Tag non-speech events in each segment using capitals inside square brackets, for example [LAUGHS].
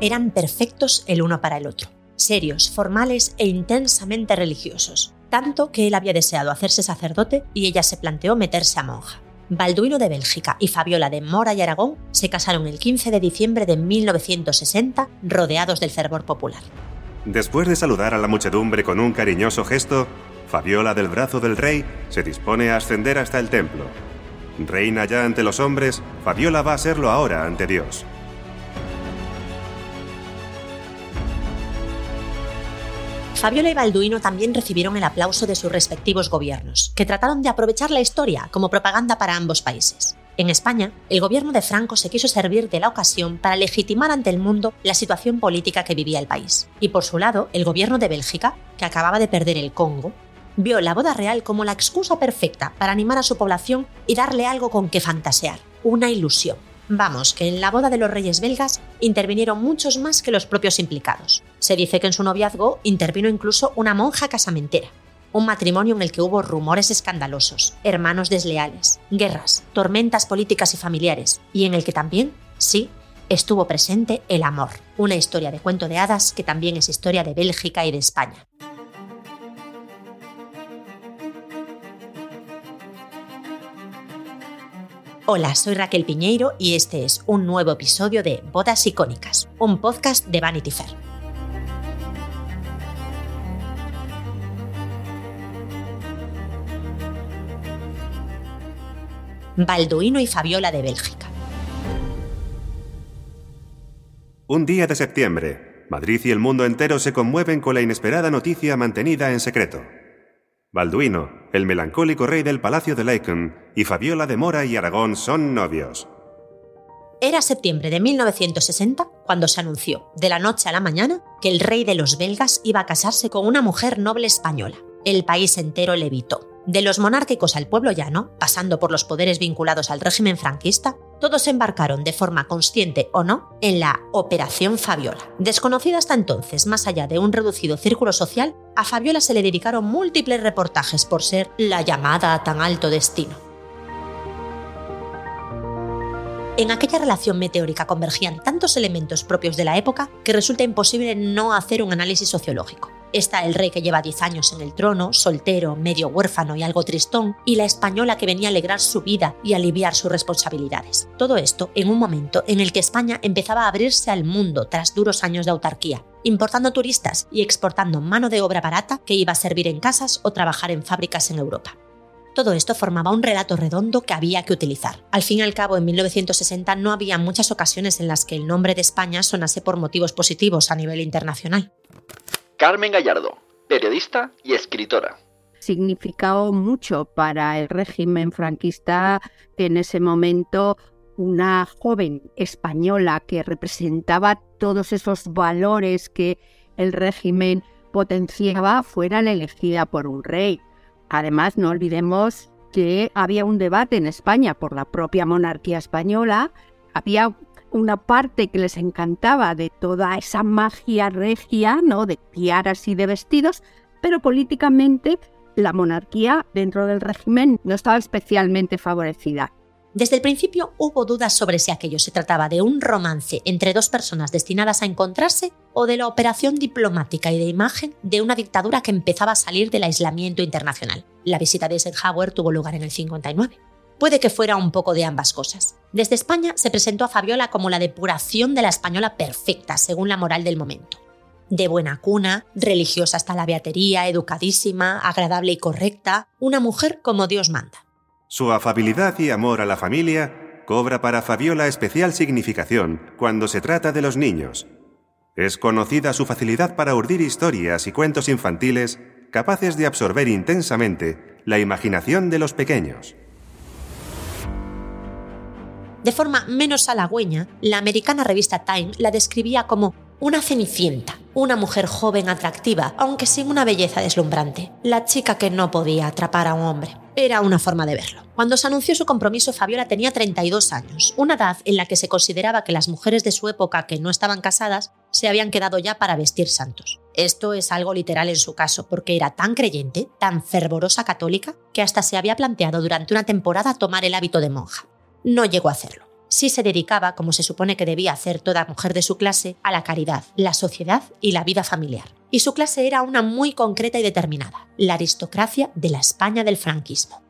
eran perfectos el uno para el otro, serios, formales e intensamente religiosos, tanto que él había deseado hacerse sacerdote y ella se planteó meterse a monja. Balduino de Bélgica y Fabiola de Mora y Aragón se casaron el 15 de diciembre de 1960, rodeados del fervor popular. Después de saludar a la muchedumbre con un cariñoso gesto, Fabiola del brazo del rey se dispone a ascender hasta el templo. Reina ya ante los hombres, Fabiola va a serlo ahora ante Dios. Fabiola y Balduino también recibieron el aplauso de sus respectivos gobiernos, que trataron de aprovechar la historia como propaganda para ambos países. En España, el gobierno de Franco se quiso servir de la ocasión para legitimar ante el mundo la situación política que vivía el país. Y por su lado, el gobierno de Bélgica, que acababa de perder el Congo, vio la boda real como la excusa perfecta para animar a su población y darle algo con que fantasear, una ilusión. Vamos, que en la boda de los reyes belgas intervinieron muchos más que los propios implicados. Se dice que en su noviazgo intervino incluso una monja casamentera. Un matrimonio en el que hubo rumores escandalosos, hermanos desleales, guerras, tormentas políticas y familiares, y en el que también, sí, estuvo presente el amor, una historia de cuento de hadas que también es historia de Bélgica y de España. Hola, soy Raquel Piñeiro y este es un nuevo episodio de Bodas Icónicas, un podcast de Vanity Fair. Balduino y Fabiola de Bélgica. Un día de septiembre, Madrid y el mundo entero se conmueven con la inesperada noticia mantenida en secreto. Balduino, el melancólico rey del Palacio de Laeken, y Fabiola de Mora y Aragón son novios. Era septiembre de 1960 cuando se anunció, de la noche a la mañana, que el rey de los belgas iba a casarse con una mujer noble española. El país entero levitó. De los monárquicos al pueblo llano, pasando por los poderes vinculados al régimen franquista, todos embarcaron de forma consciente o no en la Operación Fabiola. Desconocida hasta entonces, más allá de un reducido círculo social, a Fabiola se le dedicaron múltiples reportajes por ser la llamada a tan alto destino. En aquella relación meteórica convergían tantos elementos propios de la época que resulta imposible no hacer un análisis sociológico. Está el rey que lleva 10 años en el trono, soltero, medio huérfano y algo tristón, y la española que venía a alegrar su vida y aliviar sus responsabilidades. Todo esto en un momento en el que España empezaba a abrirse al mundo tras duros años de autarquía, importando turistas y exportando mano de obra barata que iba a servir en casas o trabajar en fábricas en Europa. Todo esto formaba un relato redondo que había que utilizar. Al fin y al cabo, en 1960 no había muchas ocasiones en las que el nombre de España sonase por motivos positivos a nivel internacional. Carmen Gallardo, periodista y escritora. Significado mucho para el régimen franquista en ese momento una joven española que representaba todos esos valores que el régimen potenciaba fuera la elegida por un rey. Además, no olvidemos que había un debate en España por la propia monarquía española, había una parte que les encantaba de toda esa magia regia, ¿no? De tiaras y de vestidos, pero políticamente la monarquía dentro del régimen no estaba especialmente favorecida. Desde el principio hubo dudas sobre si aquello se trataba de un romance entre dos personas destinadas a encontrarse o de la operación diplomática y de imagen de una dictadura que empezaba a salir del aislamiento internacional. La visita de Eisenhower tuvo lugar en el 59. Puede que fuera un poco de ambas cosas. Desde España se presentó a Fabiola como la depuración de la española perfecta, según la moral del momento. De buena cuna, religiosa hasta la beatería, educadísima, agradable y correcta, una mujer como Dios manda. Su afabilidad y amor a la familia cobra para Fabiola especial significación cuando se trata de los niños. Es conocida su facilidad para urdir historias y cuentos infantiles capaces de absorber intensamente la imaginación de los pequeños. De forma menos halagüeña, la americana revista Time la describía como una cenicienta, una mujer joven atractiva, aunque sin una belleza deslumbrante, la chica que no podía atrapar a un hombre. Era una forma de verlo. Cuando se anunció su compromiso, Fabiola tenía 32 años, una edad en la que se consideraba que las mujeres de su época que no estaban casadas se habían quedado ya para vestir santos. Esto es algo literal en su caso, porque era tan creyente, tan fervorosa católica, que hasta se había planteado durante una temporada tomar el hábito de monja no llegó a hacerlo. sí se dedicaba, como se supone que debía hacer toda mujer de su clase, a la caridad, la sociedad y la vida familiar. Y su clase era una muy concreta y determinada, la aristocracia de la España del franquismo.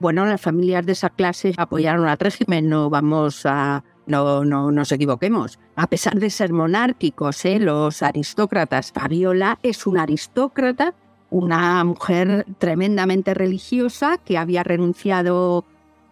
Bueno, las familias de esa clase apoyaron al régimen, no vamos a no, no nos equivoquemos. A pesar de ser monárquicos, ¿eh? los aristócratas, Fabiola es una aristócrata, una mujer tremendamente religiosa que había renunciado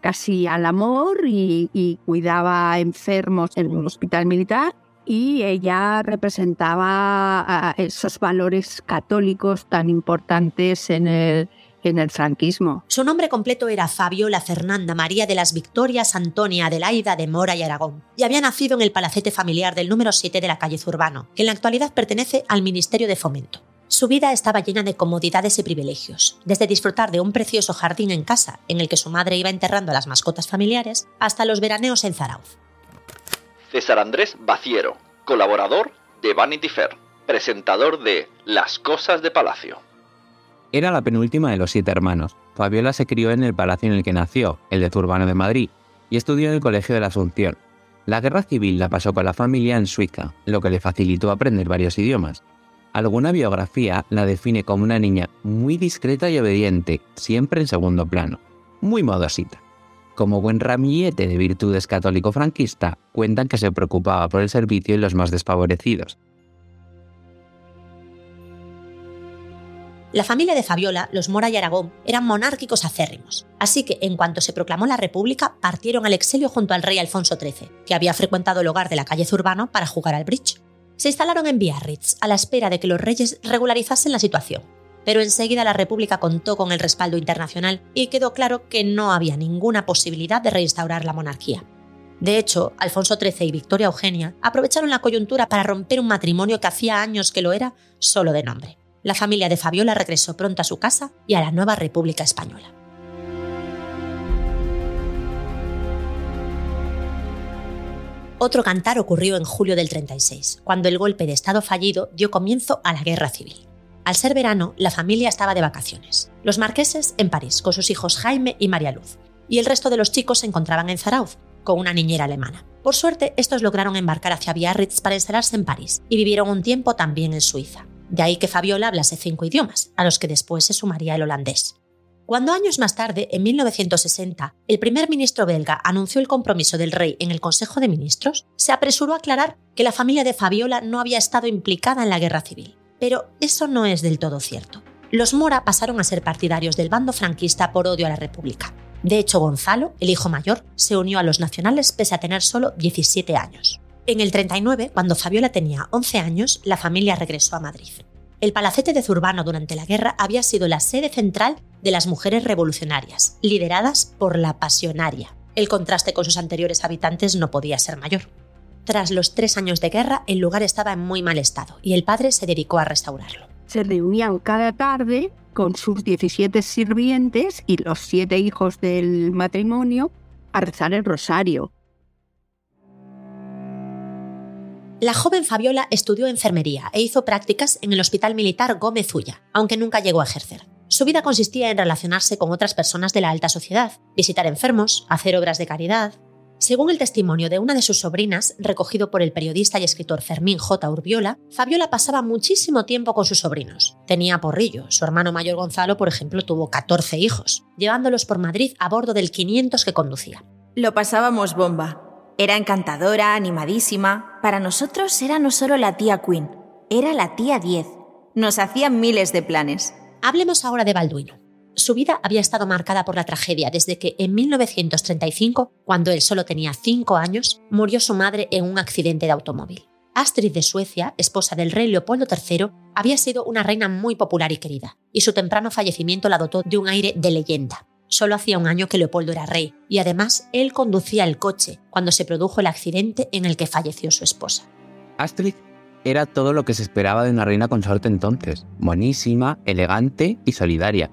casi al amor y, cuidaba enfermos en un hospital militar y ella representaba esos valores católicos tan importantes en el, en el franquismo. Su nombre completo era Fabiola Fernanda María de las Victorias Antonia Adelaida de Mora y Aragón, y había nacido en el palacete familiar del número 7 de la calle Zurbano, que en la actualidad pertenece al Ministerio de Fomento. Su vida estaba llena de comodidades y privilegios, desde disfrutar de un precioso jardín en casa en el que su madre iba enterrando a las mascotas familiares, hasta los veraneos en Zarauz. César Andrés Baciero, colaborador de Vanity Fair, presentador de Las Cosas de Palacio. Era la penúltima de los siete hermanos. Fabiola se crió en el palacio en el que nació, el de Zurbano de Madrid, y estudió en el Colegio de la Asunción. La guerra civil la pasó con la familia en Suiza, lo que le facilitó aprender varios idiomas. Alguna biografía la define como una niña muy discreta y obediente, siempre en segundo plano, muy modosita. Como buen ramillete de virtudes católico franquista, cuentan que se preocupaba por el servicio y los más desfavorecidos, La familia de Fabiola, los Mora y Aragón, eran monárquicos acérrimos, así que en cuanto se proclamó la República, partieron al exilio junto al rey Alfonso XIII, que había frecuentado el hogar de la calle Zurbano para jugar al bridge. Se instalaron en Biarritz a la espera de que los reyes regularizasen la situación, pero enseguida la República contó con el respaldo internacional y quedó claro que no había ninguna posibilidad de reinstaurar la monarquía. De hecho, Alfonso XIII y Victoria Eugenia aprovecharon la coyuntura para romper un matrimonio que hacía años que lo era solo de nombre la familia de Fabiola regresó pronto a su casa y a la nueva República Española. Otro cantar ocurrió en julio del 36, cuando el golpe de Estado fallido dio comienzo a la guerra civil. Al ser verano, la familia estaba de vacaciones. Los marqueses en París, con sus hijos Jaime y María Luz, y el resto de los chicos se encontraban en Zarauz, con una niñera alemana. Por suerte, estos lograron embarcar hacia Biarritz para instalarse en París, y vivieron un tiempo también en Suiza. De ahí que Fabiola hablase cinco idiomas, a los que después se sumaría el holandés. Cuando años más tarde, en 1960, el primer ministro belga anunció el compromiso del rey en el Consejo de Ministros, se apresuró a aclarar que la familia de Fabiola no había estado implicada en la guerra civil. Pero eso no es del todo cierto. Los Mora pasaron a ser partidarios del bando franquista por odio a la República. De hecho, Gonzalo, el hijo mayor, se unió a los nacionales pese a tener solo 17 años. En el 39, cuando Fabiola tenía 11 años, la familia regresó a Madrid. El palacete de Zurbano durante la guerra había sido la sede central de las mujeres revolucionarias, lideradas por la pasionaria. El contraste con sus anteriores habitantes no podía ser mayor. Tras los tres años de guerra, el lugar estaba en muy mal estado y el padre se dedicó a restaurarlo. Se reunían cada tarde con sus 17 sirvientes y los siete hijos del matrimonio a rezar el rosario, La joven Fabiola estudió enfermería e hizo prácticas en el Hospital Militar Gómez Ulla, aunque nunca llegó a ejercer. Su vida consistía en relacionarse con otras personas de la alta sociedad, visitar enfermos, hacer obras de caridad. Según el testimonio de una de sus sobrinas, recogido por el periodista y escritor Fermín J. Urbiola, Fabiola pasaba muchísimo tiempo con sus sobrinos. Tenía porrillo, su hermano mayor Gonzalo, por ejemplo, tuvo 14 hijos, llevándolos por Madrid a bordo del 500 que conducía. Lo pasábamos bomba. Era encantadora, animadísima. Para nosotros era no solo la tía Queen, era la tía 10. Nos hacían miles de planes. Hablemos ahora de Balduino. Su vida había estado marcada por la tragedia desde que en 1935, cuando él solo tenía 5 años, murió su madre en un accidente de automóvil. Astrid de Suecia, esposa del rey Leopoldo III, había sido una reina muy popular y querida, y su temprano fallecimiento la dotó de un aire de leyenda. Solo hacía un año que Leopoldo era rey y además él conducía el coche cuando se produjo el accidente en el que falleció su esposa. Astrid era todo lo que se esperaba de una reina consorte entonces, buenísima, elegante y solidaria.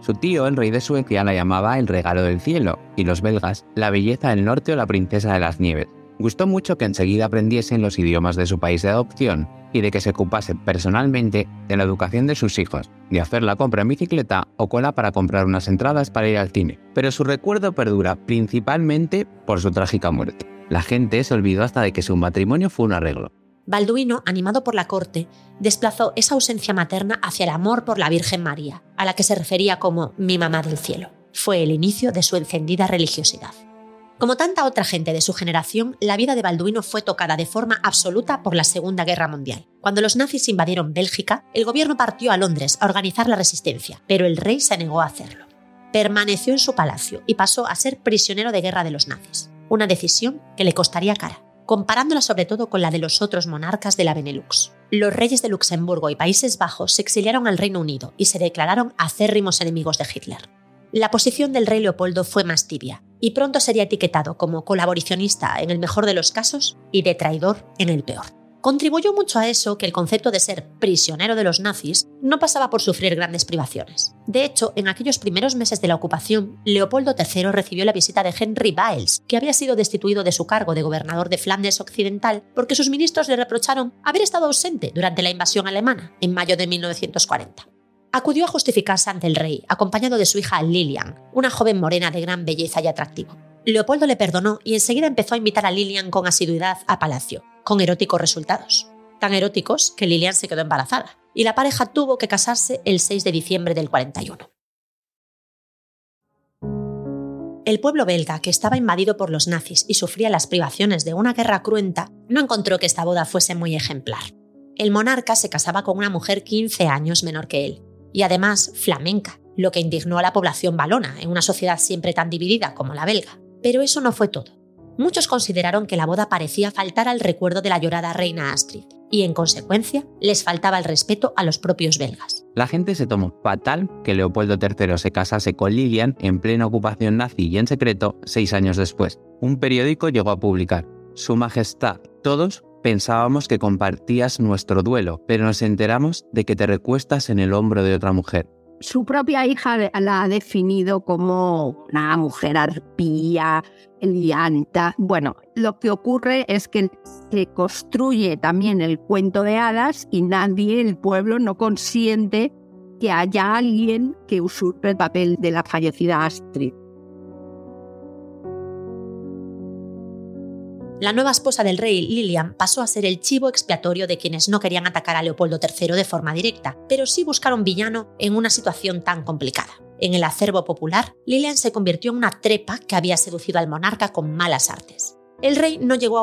Su tío, el rey de Suecia, la llamaba el regalo del cielo y los belgas la belleza del norte o la princesa de las nieves. Gustó mucho que enseguida aprendiesen los idiomas de su país de adopción y de que se ocupase personalmente de la educación de sus hijos, de hacer la compra en bicicleta o cola para comprar unas entradas para ir al cine. Pero su recuerdo perdura principalmente por su trágica muerte. La gente se olvidó hasta de que su matrimonio fue un arreglo. Balduino, animado por la corte, desplazó esa ausencia materna hacia el amor por la Virgen María, a la que se refería como mi mamá del cielo. Fue el inicio de su encendida religiosidad. Como tanta otra gente de su generación, la vida de Balduino fue tocada de forma absoluta por la Segunda Guerra Mundial. Cuando los nazis invadieron Bélgica, el gobierno partió a Londres a organizar la resistencia, pero el rey se negó a hacerlo. Permaneció en su palacio y pasó a ser prisionero de guerra de los nazis, una decisión que le costaría cara, comparándola sobre todo con la de los otros monarcas de la Benelux. Los reyes de Luxemburgo y Países Bajos se exiliaron al Reino Unido y se declararon acérrimos enemigos de Hitler. La posición del rey Leopoldo fue más tibia, y pronto sería etiquetado como colaboracionista en el mejor de los casos y de traidor en el peor. Contribuyó mucho a eso que el concepto de ser prisionero de los nazis no pasaba por sufrir grandes privaciones. De hecho, en aquellos primeros meses de la ocupación, Leopoldo III recibió la visita de Henry Biles, que había sido destituido de su cargo de gobernador de Flandes Occidental porque sus ministros le reprocharon haber estado ausente durante la invasión alemana en mayo de 1940 acudió a justificarse ante el rey, acompañado de su hija Lilian, una joven morena de gran belleza y atractivo. Leopoldo le perdonó y enseguida empezó a invitar a Lilian con asiduidad a palacio, con eróticos resultados. Tan eróticos que Lilian se quedó embarazada, y la pareja tuvo que casarse el 6 de diciembre del 41. El pueblo belga, que estaba invadido por los nazis y sufría las privaciones de una guerra cruenta, no encontró que esta boda fuese muy ejemplar. El monarca se casaba con una mujer 15 años menor que él, y además flamenca, lo que indignó a la población valona en una sociedad siempre tan dividida como la belga. Pero eso no fue todo. Muchos consideraron que la boda parecía faltar al recuerdo de la llorada reina Astrid, y en consecuencia les faltaba el respeto a los propios belgas. La gente se tomó fatal que Leopoldo III se casase con Lilian en plena ocupación nazi y en secreto seis años después. Un periódico llegó a publicar, Su Majestad, todos Pensábamos que compartías nuestro duelo, pero nos enteramos de que te recuestas en el hombro de otra mujer. Su propia hija la ha definido como una mujer arpía, lianta. Bueno, lo que ocurre es que se construye también el cuento de hadas y nadie, el pueblo, no consiente que haya alguien que usurpe el papel de la fallecida Astrid. La nueva esposa del rey, Lilian, pasó a ser el chivo expiatorio de quienes no querían atacar a Leopoldo III de forma directa, pero sí buscaron villano en una situación tan complicada. En el acervo popular, Lilian se convirtió en una trepa que había seducido al monarca con malas artes. El rey no llegó a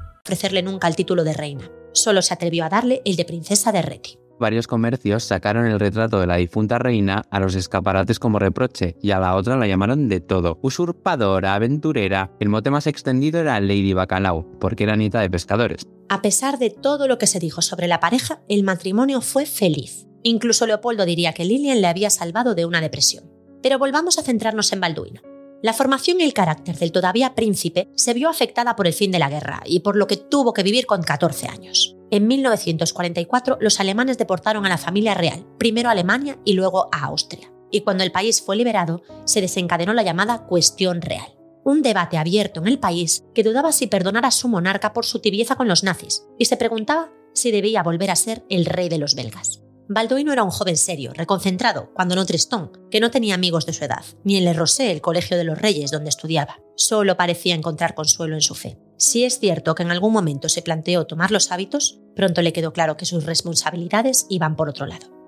Ofrecerle nunca el título de reina. Solo se atrevió a darle el de princesa de Reti. Varios comercios sacaron el retrato de la difunta reina a los escaparates como reproche y a la otra la llamaron de todo. Usurpadora, aventurera. El mote más extendido era Lady Bacalao, porque era nieta de pescadores. A pesar de todo lo que se dijo sobre la pareja, el matrimonio fue feliz. Incluso Leopoldo diría que Lilian le había salvado de una depresión. Pero volvamos a centrarnos en Balduino. La formación y el carácter del todavía príncipe se vio afectada por el fin de la guerra y por lo que tuvo que vivir con 14 años. En 1944 los alemanes deportaron a la familia real, primero a Alemania y luego a Austria. Y cuando el país fue liberado, se desencadenó la llamada cuestión real. Un debate abierto en el país que dudaba si perdonar a su monarca por su tibieza con los nazis y se preguntaba si debía volver a ser el rey de los belgas. Balduino era un joven serio, reconcentrado, cuando no tristón, que no tenía amigos de su edad, ni en Le Rosé, el colegio de los reyes donde estudiaba. Solo parecía encontrar consuelo en su fe. Si es cierto que en algún momento se planteó tomar los hábitos, pronto le quedó claro que sus responsabilidades iban por otro lado.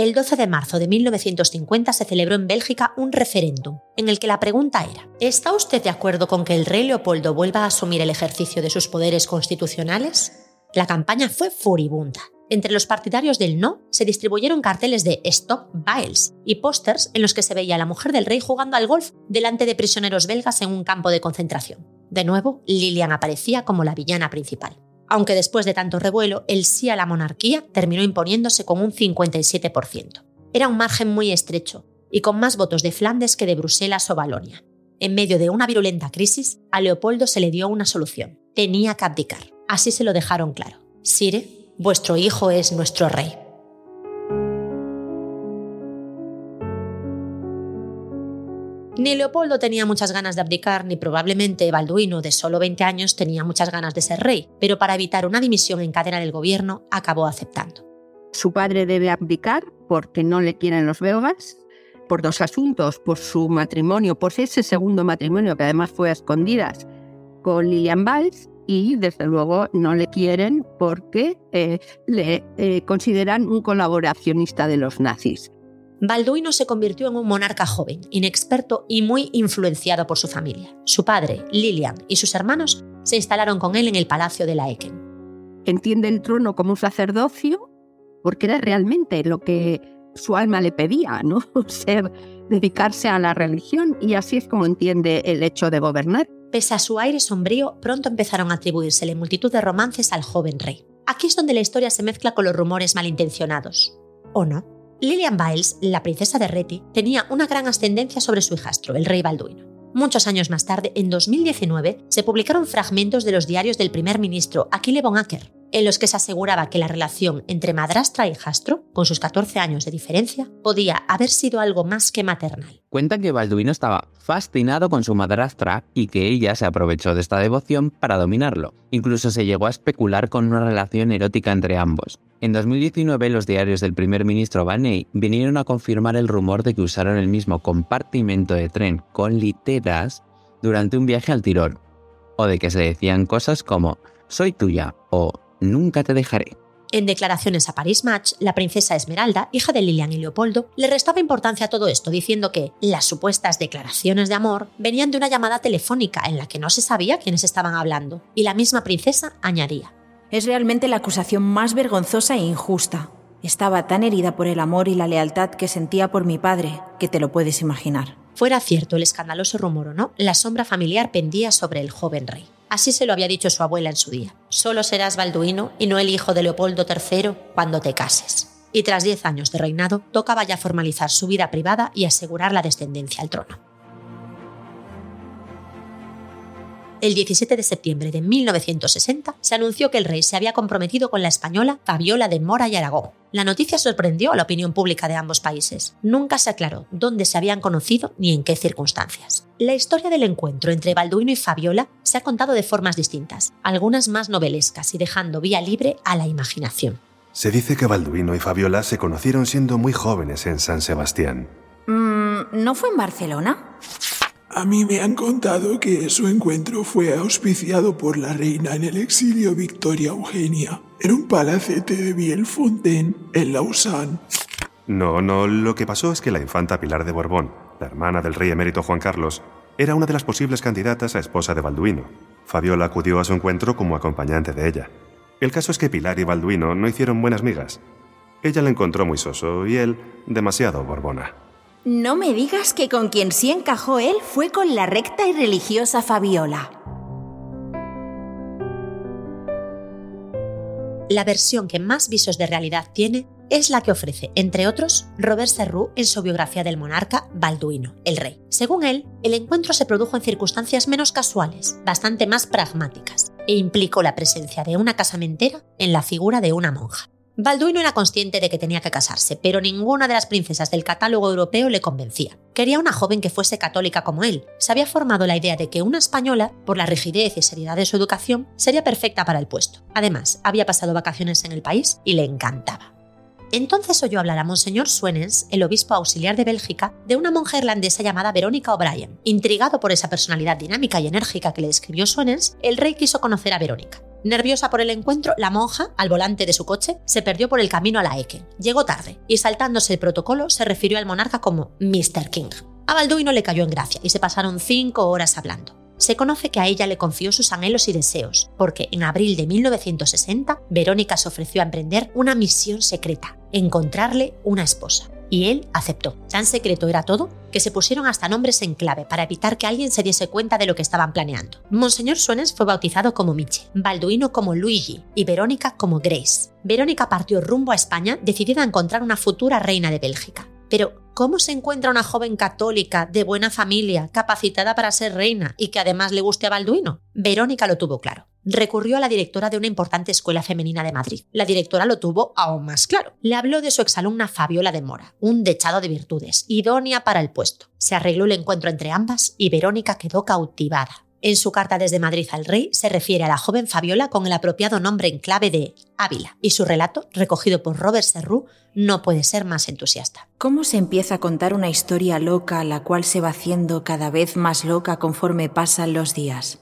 El 12 de marzo de 1950 se celebró en Bélgica un referéndum, en el que la pregunta era, ¿está usted de acuerdo con que el rey Leopoldo vuelva a asumir el ejercicio de sus poderes constitucionales? La campaña fue furibunda. Entre los partidarios del no se distribuyeron carteles de Stop Biles y pósters en los que se veía a la mujer del rey jugando al golf delante de prisioneros belgas en un campo de concentración. De nuevo, Lilian aparecía como la villana principal. Aunque después de tanto revuelo, el sí a la monarquía terminó imponiéndose con un 57%. Era un margen muy estrecho y con más votos de Flandes que de Bruselas o Balonia. En medio de una virulenta crisis, a Leopoldo se le dio una solución. Tenía que abdicar. Así se lo dejaron claro. Sire, vuestro hijo es nuestro rey. Ni Leopoldo tenía muchas ganas de abdicar, ni probablemente Balduino, de solo 20 años, tenía muchas ganas de ser rey, pero para evitar una dimisión en cadena del gobierno, acabó aceptando. Su padre debe abdicar porque no le quieren los belgas, por dos asuntos, por su matrimonio, por ese segundo matrimonio que además fue a escondidas con Lilian Valls y desde luego no le quieren porque eh, le eh, consideran un colaboracionista de los nazis. Balduino se convirtió en un monarca joven, inexperto y muy influenciado por su familia. Su padre, Lilian y sus hermanos se instalaron con él en el palacio de la Eken. Entiende el trono como un sacerdocio porque era realmente lo que su alma le pedía, ¿no? [LAUGHS] Ser, dedicarse a la religión y así es como entiende el hecho de gobernar. Pese a su aire sombrío, pronto empezaron a atribuírsele multitud de romances al joven rey. Aquí es donde la historia se mezcla con los rumores malintencionados. ¿O no? Lilian Biles, la princesa de Reti, tenía una gran ascendencia sobre su hijastro, el rey Balduino. Muchos años más tarde, en 2019, se publicaron fragmentos de los diarios del primer ministro Aquile von Acker, en los que se aseguraba que la relación entre madrastra y hijastro, con sus 14 años de diferencia, podía haber sido algo más que maternal. Cuentan que Balduino estaba fascinado con su madrastra y que ella se aprovechó de esta devoción para dominarlo. Incluso se llegó a especular con una relación erótica entre ambos. En 2019, los diarios del primer ministro Baney vinieron a confirmar el rumor de que usaron el mismo compartimento de tren con literas durante un viaje al Tirol, o de que se decían cosas como soy tuya o nunca te dejaré. En declaraciones a Paris Match, la princesa Esmeralda, hija de Lilian y Leopoldo, le restaba importancia a todo esto, diciendo que las supuestas declaraciones de amor venían de una llamada telefónica en la que no se sabía quiénes estaban hablando, y la misma princesa añadía. Es realmente la acusación más vergonzosa e injusta. Estaba tan herida por el amor y la lealtad que sentía por mi padre, que te lo puedes imaginar. Fuera cierto el escandaloso rumor o no, la sombra familiar pendía sobre el joven rey. Así se lo había dicho su abuela en su día. Solo serás balduino y no el hijo de Leopoldo III cuando te cases. Y tras diez años de reinado, tocaba ya formalizar su vida privada y asegurar la descendencia al trono. El 17 de septiembre de 1960 se anunció que el rey se había comprometido con la española Fabiola de Mora y Aragón. La noticia sorprendió a la opinión pública de ambos países. Nunca se aclaró dónde se habían conocido ni en qué circunstancias. La historia del encuentro entre Balduino y Fabiola se ha contado de formas distintas, algunas más novelescas y dejando vía libre a la imaginación. Se dice que Balduino y Fabiola se conocieron siendo muy jóvenes en San Sebastián. Mm, ¿No fue en Barcelona? A mí me han contado que su encuentro fue auspiciado por la reina en el exilio Victoria Eugenia, en un palacete de Vielfontaine, en Lausanne. No, no, lo que pasó es que la infanta Pilar de Borbón, la hermana del rey emérito Juan Carlos, era una de las posibles candidatas a esposa de Balduino. Fabiola acudió a su encuentro como acompañante de ella. El caso es que Pilar y Balduino no hicieron buenas migas. Ella le encontró muy soso y él demasiado borbona. No me digas que con quien sí encajó él fue con la recta y religiosa Fabiola. La versión que más visos de realidad tiene es la que ofrece, entre otros, Robert Serroux en su biografía del monarca Balduino, el rey. Según él, el encuentro se produjo en circunstancias menos casuales, bastante más pragmáticas, e implicó la presencia de una casamentera en la figura de una monja. Balduino era consciente de que tenía que casarse, pero ninguna de las princesas del catálogo europeo le convencía. Quería una joven que fuese católica como él. Se había formado la idea de que una española, por la rigidez y seriedad de su educación, sería perfecta para el puesto. Además, había pasado vacaciones en el país y le encantaba. Entonces oyó hablar a Monseñor Suenens, el obispo auxiliar de Bélgica, de una monja irlandesa llamada Verónica O'Brien. Intrigado por esa personalidad dinámica y enérgica que le describió Suenens, el rey quiso conocer a Verónica. Nerviosa por el encuentro, la monja, al volante de su coche, se perdió por el camino a la Eken. Llegó tarde y saltándose el protocolo se refirió al monarca como Mr. King. A Balduino le cayó en gracia y se pasaron cinco horas hablando. Se conoce que a ella le confió sus anhelos y deseos, porque en abril de 1960 Verónica se ofreció a emprender una misión secreta, encontrarle una esposa. Y él aceptó. Tan secreto era todo que se pusieron hasta nombres en clave para evitar que alguien se diese cuenta de lo que estaban planeando. Monseñor Suenes fue bautizado como Miche, Balduino como Luigi y Verónica como Grace. Verónica partió rumbo a España decidida a encontrar una futura reina de Bélgica. Pero, ¿cómo se encuentra una joven católica, de buena familia, capacitada para ser reina y que además le guste a Balduino? Verónica lo tuvo claro. Recurrió a la directora de una importante escuela femenina de Madrid. La directora lo tuvo aún más claro. Le habló de su exalumna Fabiola de Mora, un dechado de virtudes, idónea para el puesto. Se arregló el encuentro entre ambas y Verónica quedó cautivada. En su carta desde Madrid al rey se refiere a la joven Fabiola con el apropiado nombre en clave de Ávila, y su relato, recogido por Robert Serrou, no puede ser más entusiasta. ¿Cómo se empieza a contar una historia loca la cual se va haciendo cada vez más loca conforme pasan los días?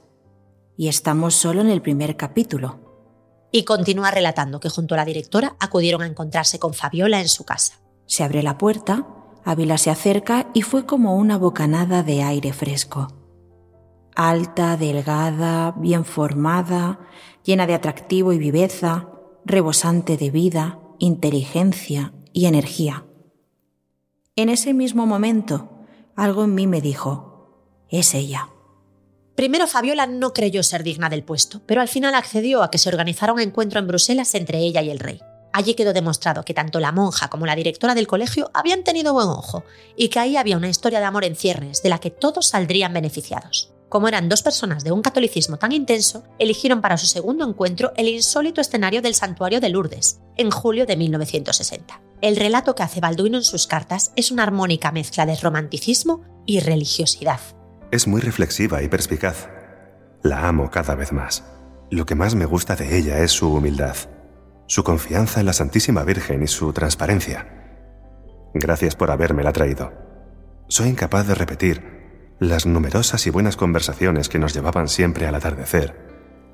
Y estamos solo en el primer capítulo. Y continúa relatando que junto a la directora acudieron a encontrarse con Fabiola en su casa. Se abre la puerta, Ávila se acerca y fue como una bocanada de aire fresco alta, delgada, bien formada, llena de atractivo y viveza, rebosante de vida, inteligencia y energía. En ese mismo momento, algo en mí me dijo, es ella. Primero Fabiola no creyó ser digna del puesto, pero al final accedió a que se organizara un encuentro en Bruselas entre ella y el rey. Allí quedó demostrado que tanto la monja como la directora del colegio habían tenido buen ojo y que ahí había una historia de amor en ciernes de la que todos saldrían beneficiados. Como eran dos personas de un catolicismo tan intenso, eligieron para su segundo encuentro el insólito escenario del santuario de Lourdes, en julio de 1960. El relato que hace Balduino en sus cartas es una armónica mezcla de romanticismo y religiosidad. Es muy reflexiva y perspicaz. La amo cada vez más. Lo que más me gusta de ella es su humildad, su confianza en la Santísima Virgen y su transparencia. Gracias por habérmela traído. Soy incapaz de repetir las numerosas y buenas conversaciones que nos llevaban siempre al atardecer,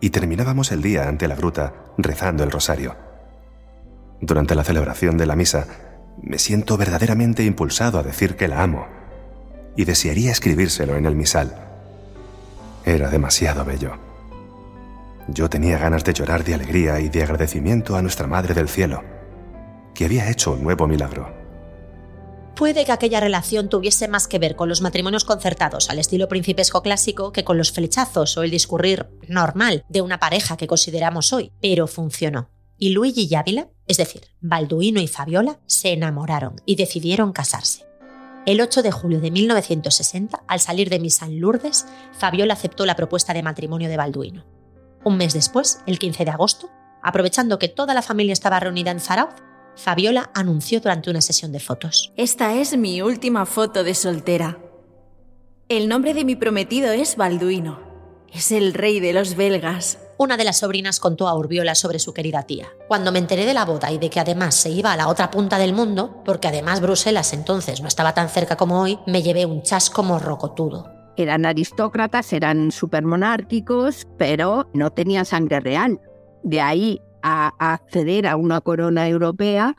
y terminábamos el día ante la gruta rezando el rosario. Durante la celebración de la misa, me siento verdaderamente impulsado a decir que la amo, y desearía escribírselo en el misal. Era demasiado bello. Yo tenía ganas de llorar de alegría y de agradecimiento a nuestra Madre del Cielo, que había hecho un nuevo milagro. Puede que aquella relación tuviese más que ver con los matrimonios concertados al estilo principesco clásico que con los flechazos o el discurrir normal de una pareja que consideramos hoy, pero funcionó. Y Luigi y Ávila, es decir, Balduino y Fabiola, se enamoraron y decidieron casarse. El 8 de julio de 1960, al salir de misa Lourdes, Fabiola aceptó la propuesta de matrimonio de Balduino. Un mes después, el 15 de agosto, aprovechando que toda la familia estaba reunida en Zarauz, Fabiola anunció durante una sesión de fotos. Esta es mi última foto de soltera. El nombre de mi prometido es Balduino. Es el rey de los belgas. Una de las sobrinas contó a Urbiola sobre su querida tía. Cuando me enteré de la boda y de que además se iba a la otra punta del mundo, porque además Bruselas entonces no estaba tan cerca como hoy, me llevé un chasco morrocotudo. Eran aristócratas, eran supermonárquicos, pero no tenían sangre real. De ahí a, acceder a una corona europea,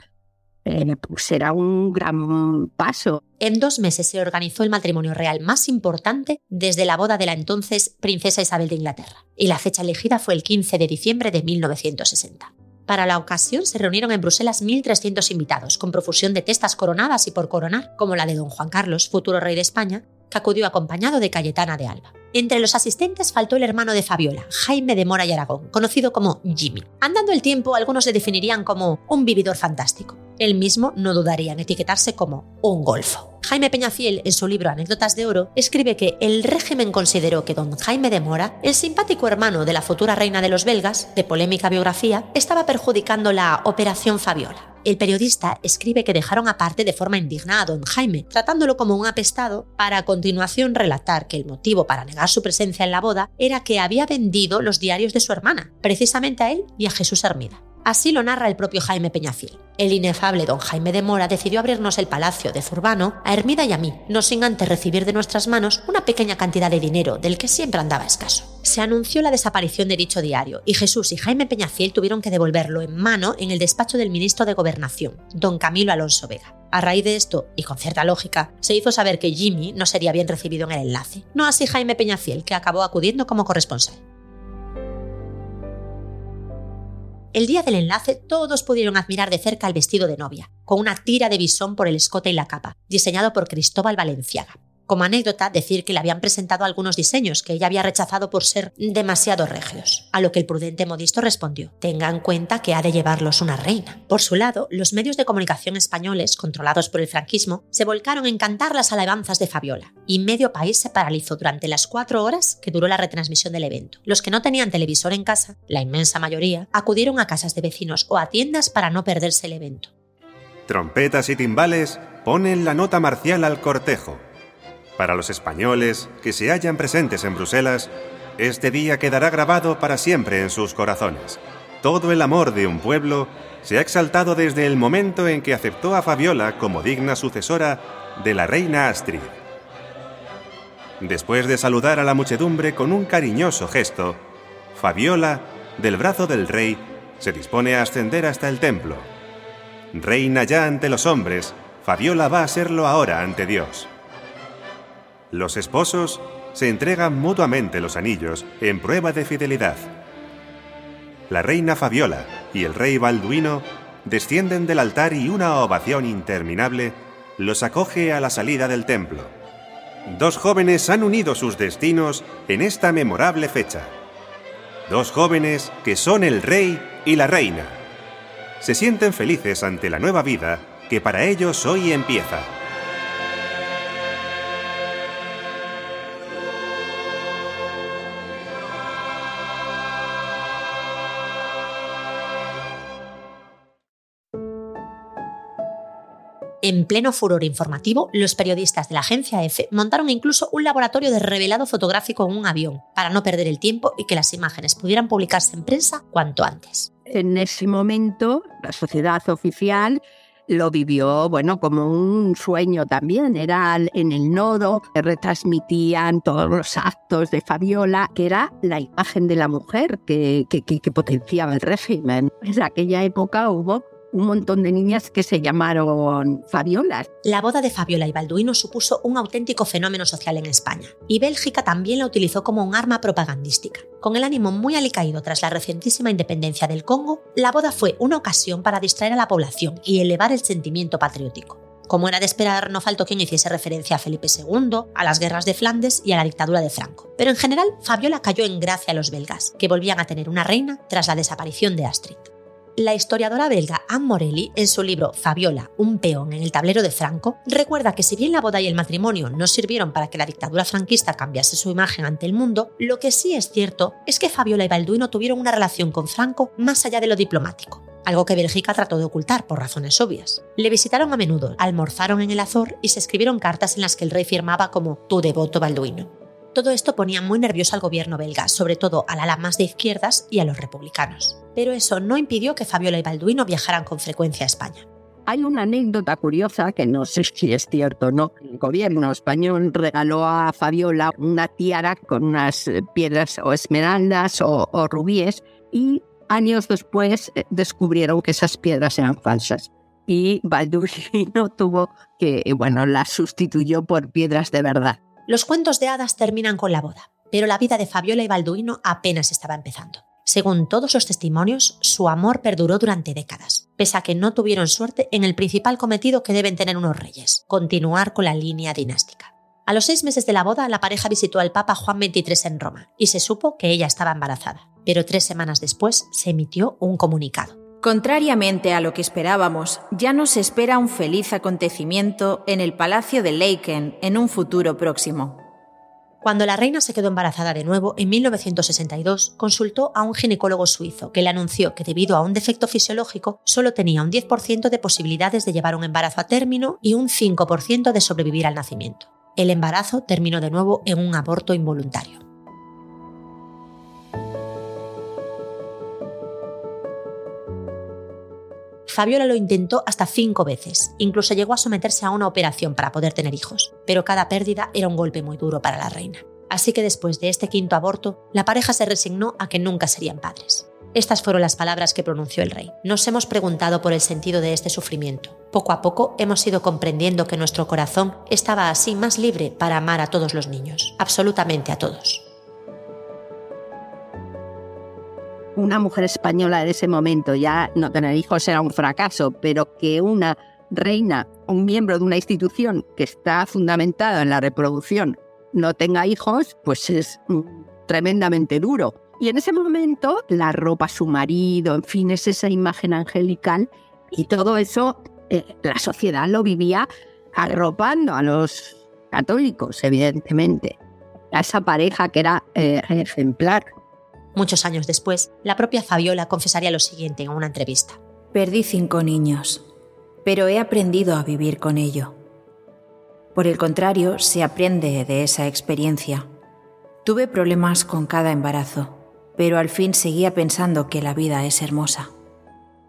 eh, pues era un gran paso. En dos meses se organizó el matrimonio real más importante desde la boda de la entonces princesa Isabel de Inglaterra, y la fecha elegida fue el 15 de diciembre de 1960. Para la ocasión se reunieron en Bruselas 1.300 invitados, con profusión de testas coronadas y por coronar, como la de don Juan Carlos, futuro rey de España, que acudió acompañado de Cayetana de Alba. Entre los asistentes faltó el hermano de Fabiola, Jaime de Mora y Aragón, conocido como Jimmy. Andando el tiempo, algunos le definirían como un vividor fantástico. Él mismo no dudaría en etiquetarse como un golfo. Jaime Peñafiel, en su libro Anécdotas de Oro, escribe que el régimen consideró que don Jaime de Mora, el simpático hermano de la futura reina de los belgas, de polémica biografía, estaba perjudicando la Operación Fabiola. El periodista escribe que dejaron aparte de forma indigna a don Jaime, tratándolo como un apestado, para a continuación relatar que el motivo para negar su presencia en la boda era que había vendido los diarios de su hermana, precisamente a él y a Jesús Hermida. Así lo narra el propio Jaime Peñafiel. El inefable don Jaime de Mora decidió abrirnos el palacio de Zurbano a Hermida y a mí, no sin antes recibir de nuestras manos una pequeña cantidad de dinero del que siempre andaba escaso. se anunció la desaparición de dicho diario y Jesús y Jaime Peñafiel tuvieron que devolverlo en mano en el despacho del ministro de Gobernación, don Camilo Alonso Vega. A raíz de esto, y con cierta lógica, se hizo saber que Jimmy no sería bien recibido en el enlace. No así Jaime Peñafiel, que acabó acudiendo como corresponsal. El día del enlace todos pudieron admirar de cerca el vestido de novia, con una tira de bisón por el escote y la capa, diseñado por Cristóbal Valenciaga. Como anécdota, decir que le habían presentado algunos diseños que ella había rechazado por ser demasiado regios, a lo que el prudente modisto respondió, tenga en cuenta que ha de llevarlos una reina. Por su lado, los medios de comunicación españoles, controlados por el franquismo, se volcaron en cantar las alabanzas de Fabiola, y medio país se paralizó durante las cuatro horas que duró la retransmisión del evento. Los que no tenían televisor en casa, la inmensa mayoría, acudieron a casas de vecinos o a tiendas para no perderse el evento. Trompetas y timbales ponen la nota marcial al cortejo. Para los españoles que se hallan presentes en Bruselas, este día quedará grabado para siempre en sus corazones. Todo el amor de un pueblo se ha exaltado desde el momento en que aceptó a Fabiola como digna sucesora de la reina Astrid. Después de saludar a la muchedumbre con un cariñoso gesto, Fabiola, del brazo del rey, se dispone a ascender hasta el templo. Reina ya ante los hombres, Fabiola va a serlo ahora ante Dios. Los esposos se entregan mutuamente los anillos en prueba de fidelidad. La reina Fabiola y el rey Balduino descienden del altar y una ovación interminable los acoge a la salida del templo. Dos jóvenes han unido sus destinos en esta memorable fecha. Dos jóvenes que son el rey y la reina. Se sienten felices ante la nueva vida que para ellos hoy empieza. En pleno furor informativo, los periodistas de la agencia EFE montaron incluso un laboratorio de revelado fotográfico en un avión, para no perder el tiempo y que las imágenes pudieran publicarse en prensa cuanto antes. En ese momento, la sociedad oficial lo vivió, bueno, como un sueño también. Era en el nodo, que retransmitían todos los actos de Fabiola, que era la imagen de la mujer que, que, que potenciaba el régimen. En aquella época hubo un montón de niñas que se llamaron Fabiolas. La boda de Fabiola y Balduino supuso un auténtico fenómeno social en España, y Bélgica también la utilizó como un arma propagandística. Con el ánimo muy alicaído tras la recientísima independencia del Congo, la boda fue una ocasión para distraer a la población y elevar el sentimiento patriótico. Como era de esperar, no faltó quien hiciese referencia a Felipe II, a las guerras de Flandes y a la dictadura de Franco. Pero en general, Fabiola cayó en gracia a los belgas, que volvían a tener una reina tras la desaparición de Astrid. La historiadora belga Anne Morelli, en su libro Fabiola, un peón en el tablero de Franco, recuerda que si bien la boda y el matrimonio no sirvieron para que la dictadura franquista cambiase su imagen ante el mundo, lo que sí es cierto es que Fabiola y Balduino tuvieron una relación con Franco más allá de lo diplomático algo que Bélgica trató de ocultar por razones obvias. Le visitaron a menudo, almorzaron en el Azor y se escribieron cartas en las que el rey firmaba como tu devoto Balduino. Todo esto ponía muy nervioso al gobierno belga, sobre todo al ala más de izquierdas y a los republicanos. Pero eso no impidió que Fabiola y Balduino viajaran con frecuencia a España. Hay una anécdota curiosa que no sé [LAUGHS] si es cierto o no. El gobierno español regaló a Fabiola una tiara con unas piedras o esmeraldas o, o rubíes y años después eh, descubrieron que esas piedras eran falsas. Y Balduino [LAUGHS] tuvo que, bueno, las sustituyó por piedras de verdad. Los cuentos de hadas terminan con la boda, pero la vida de Fabiola y Balduino apenas estaba empezando. Según todos los testimonios, su amor perduró durante décadas, pese a que no tuvieron suerte en el principal cometido que deben tener unos reyes, continuar con la línea dinástica. A los seis meses de la boda, la pareja visitó al Papa Juan XXIII en Roma y se supo que ella estaba embarazada, pero tres semanas después se emitió un comunicado. Contrariamente a lo que esperábamos, ya nos espera un feliz acontecimiento en el Palacio de Leiken en un futuro próximo. Cuando la reina se quedó embarazada de nuevo, en 1962, consultó a un ginecólogo suizo que le anunció que debido a un defecto fisiológico solo tenía un 10% de posibilidades de llevar un embarazo a término y un 5% de sobrevivir al nacimiento. El embarazo terminó de nuevo en un aborto involuntario. Fabiola lo intentó hasta cinco veces, incluso llegó a someterse a una operación para poder tener hijos, pero cada pérdida era un golpe muy duro para la reina. Así que después de este quinto aborto, la pareja se resignó a que nunca serían padres. Estas fueron las palabras que pronunció el rey. Nos hemos preguntado por el sentido de este sufrimiento. Poco a poco hemos ido comprendiendo que nuestro corazón estaba así más libre para amar a todos los niños, absolutamente a todos. Una mujer española de ese momento, ya no tener hijos era un fracaso, pero que una reina, un miembro de una institución que está fundamentada en la reproducción, no tenga hijos, pues es mm, tremendamente duro. Y en ese momento, la ropa su marido, en fin, es esa imagen angelical y todo eso, eh, la sociedad lo vivía arropando a los católicos, evidentemente, a esa pareja que era eh, ejemplar. Muchos años después, la propia Fabiola confesaría lo siguiente en una entrevista. Perdí cinco niños, pero he aprendido a vivir con ello. Por el contrario, se aprende de esa experiencia. Tuve problemas con cada embarazo, pero al fin seguía pensando que la vida es hermosa.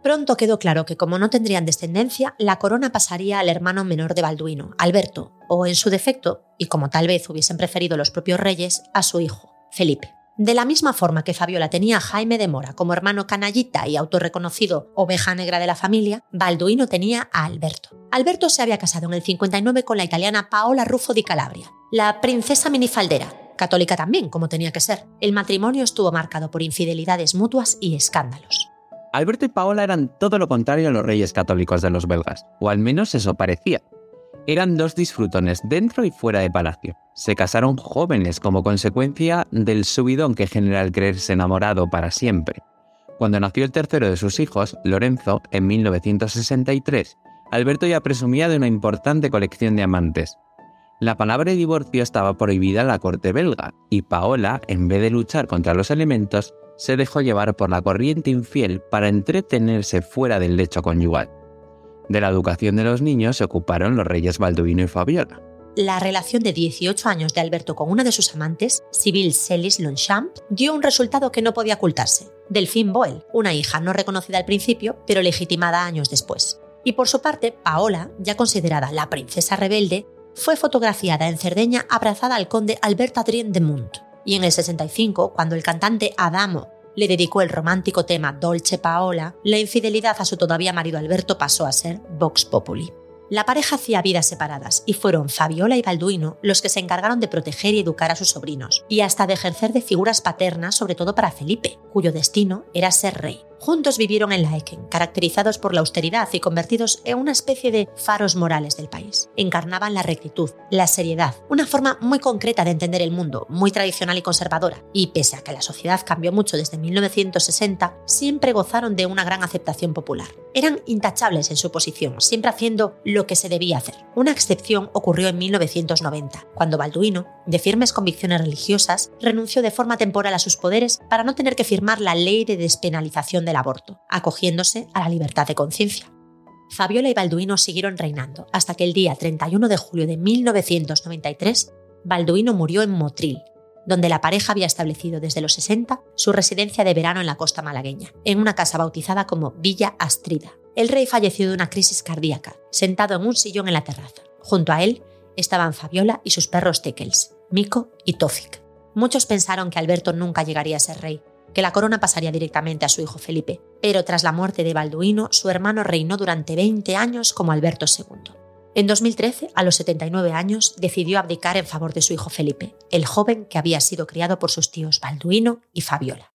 Pronto quedó claro que como no tendrían descendencia, la corona pasaría al hermano menor de Balduino, Alberto, o en su defecto, y como tal vez hubiesen preferido los propios reyes, a su hijo, Felipe. De la misma forma que Fabiola tenía a Jaime de Mora como hermano canallita y autorreconocido oveja negra de la familia, Balduino tenía a Alberto. Alberto se había casado en el 59 con la italiana Paola Ruffo di Calabria, la princesa minifaldera, católica también, como tenía que ser. El matrimonio estuvo marcado por infidelidades mutuas y escándalos. Alberto y Paola eran todo lo contrario a los reyes católicos de los belgas, o al menos eso parecía. Eran dos disfrutones dentro y fuera de palacio. Se casaron jóvenes como consecuencia del subidón que genera el creerse enamorado para siempre. Cuando nació el tercero de sus hijos, Lorenzo, en 1963, Alberto ya presumía de una importante colección de amantes, la palabra divorcio estaba prohibida en la corte belga y Paola, en vez de luchar contra los elementos, se dejó llevar por la corriente infiel para entretenerse fuera del lecho conyugal. De la educación de los niños se ocuparon los reyes Balduino y Fabiola. La relación de 18 años de Alberto con una de sus amantes, Sibyl Celis Longchamp, dio un resultado que no podía ocultarse. Delphine Boel, una hija no reconocida al principio, pero legitimada años después. Y por su parte, Paola, ya considerada la princesa rebelde, fue fotografiada en Cerdeña abrazada al conde Albert Adrien de Munt. Y en el 65, cuando el cantante Adamo le dedicó el romántico tema Dolce Paola, la infidelidad a su todavía marido Alberto pasó a ser Vox Populi. La pareja hacía vidas separadas y fueron Fabiola y Balduino los que se encargaron de proteger y educar a sus sobrinos, y hasta de ejercer de figuras paternas, sobre todo para Felipe, cuyo destino era ser rey. Juntos vivieron en Laeken, caracterizados por la austeridad y convertidos en una especie de faros morales del país. Encarnaban la rectitud, la seriedad, una forma muy concreta de entender el mundo, muy tradicional y conservadora, y pese a que la sociedad cambió mucho desde 1960, siempre gozaron de una gran aceptación popular. Eran intachables en su posición, siempre haciendo lo que se debía hacer. Una excepción ocurrió en 1990, cuando Balduino, de firmes convicciones religiosas, renunció de forma temporal a sus poderes para no tener que firmar la ley de despenalización del aborto, acogiéndose a la libertad de conciencia. Fabiola y Balduino siguieron reinando hasta que el día 31 de julio de 1993, Balduino murió en Motril, donde la pareja había establecido desde los 60 su residencia de verano en la costa malagueña, en una casa bautizada como Villa Astrida. El rey falleció de una crisis cardíaca, sentado en un sillón en la terraza. Junto a él estaban Fabiola y sus perros Teckels, Mico y Tofik. Muchos pensaron que Alberto nunca llegaría a ser rey, que la corona pasaría directamente a su hijo Felipe, pero tras la muerte de Balduino, su hermano reinó durante 20 años como Alberto II. En 2013, a los 79 años, decidió abdicar en favor de su hijo Felipe, el joven que había sido criado por sus tíos Balduino y Fabiola.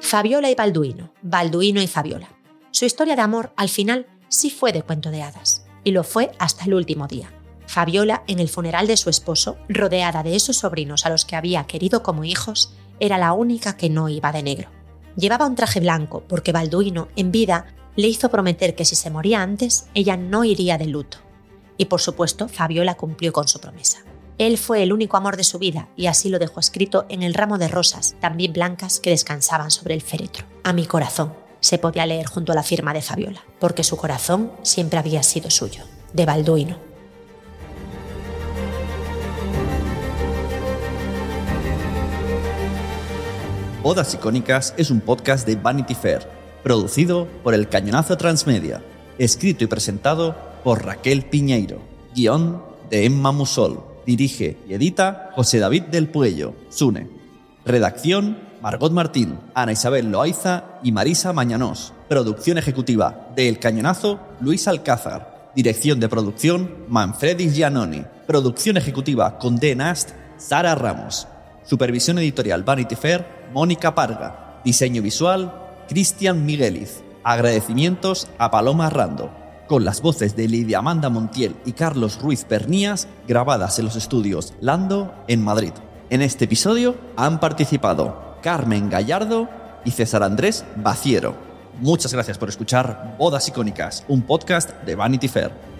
Fabiola y Balduino, Balduino y Fabiola. Su historia de amor, al final, sí fue de cuento de hadas, y lo fue hasta el último día. Fabiola, en el funeral de su esposo, rodeada de esos sobrinos a los que había querido como hijos, era la única que no iba de negro. Llevaba un traje blanco porque Balduino, en vida, le hizo prometer que si se moría antes, ella no iría de luto. Y por supuesto, Fabiola cumplió con su promesa. Él fue el único amor de su vida y así lo dejó escrito en el ramo de rosas, también blancas, que descansaban sobre el féretro. A mi corazón se podía leer junto a la firma de Fabiola, porque su corazón siempre había sido suyo, de Balduino. Odas Icónicas es un podcast de Vanity Fair, producido por El Cañonazo Transmedia, escrito y presentado por Raquel Piñeiro, guion de Emma Musol. dirige y edita José David del Puello, Sune. Redacción, Margot Martín, Ana Isabel Loaiza y Marisa Mañanós. Producción ejecutiva de El Cañonazo, Luis Alcázar. Dirección de producción, Manfredi Giannoni. Producción ejecutiva con D. Nast, Sara Ramos. Supervisión editorial Vanity Fair, Mónica Parga. Diseño visual, Cristian Migueliz. Agradecimientos a Paloma Rando. Con las voces de Lidia Amanda Montiel y Carlos Ruiz Pernías, grabadas en los estudios Lando, en Madrid. En este episodio han participado Carmen Gallardo y César Andrés Baciero. Muchas gracias por escuchar Bodas Icónicas, un podcast de Vanity Fair.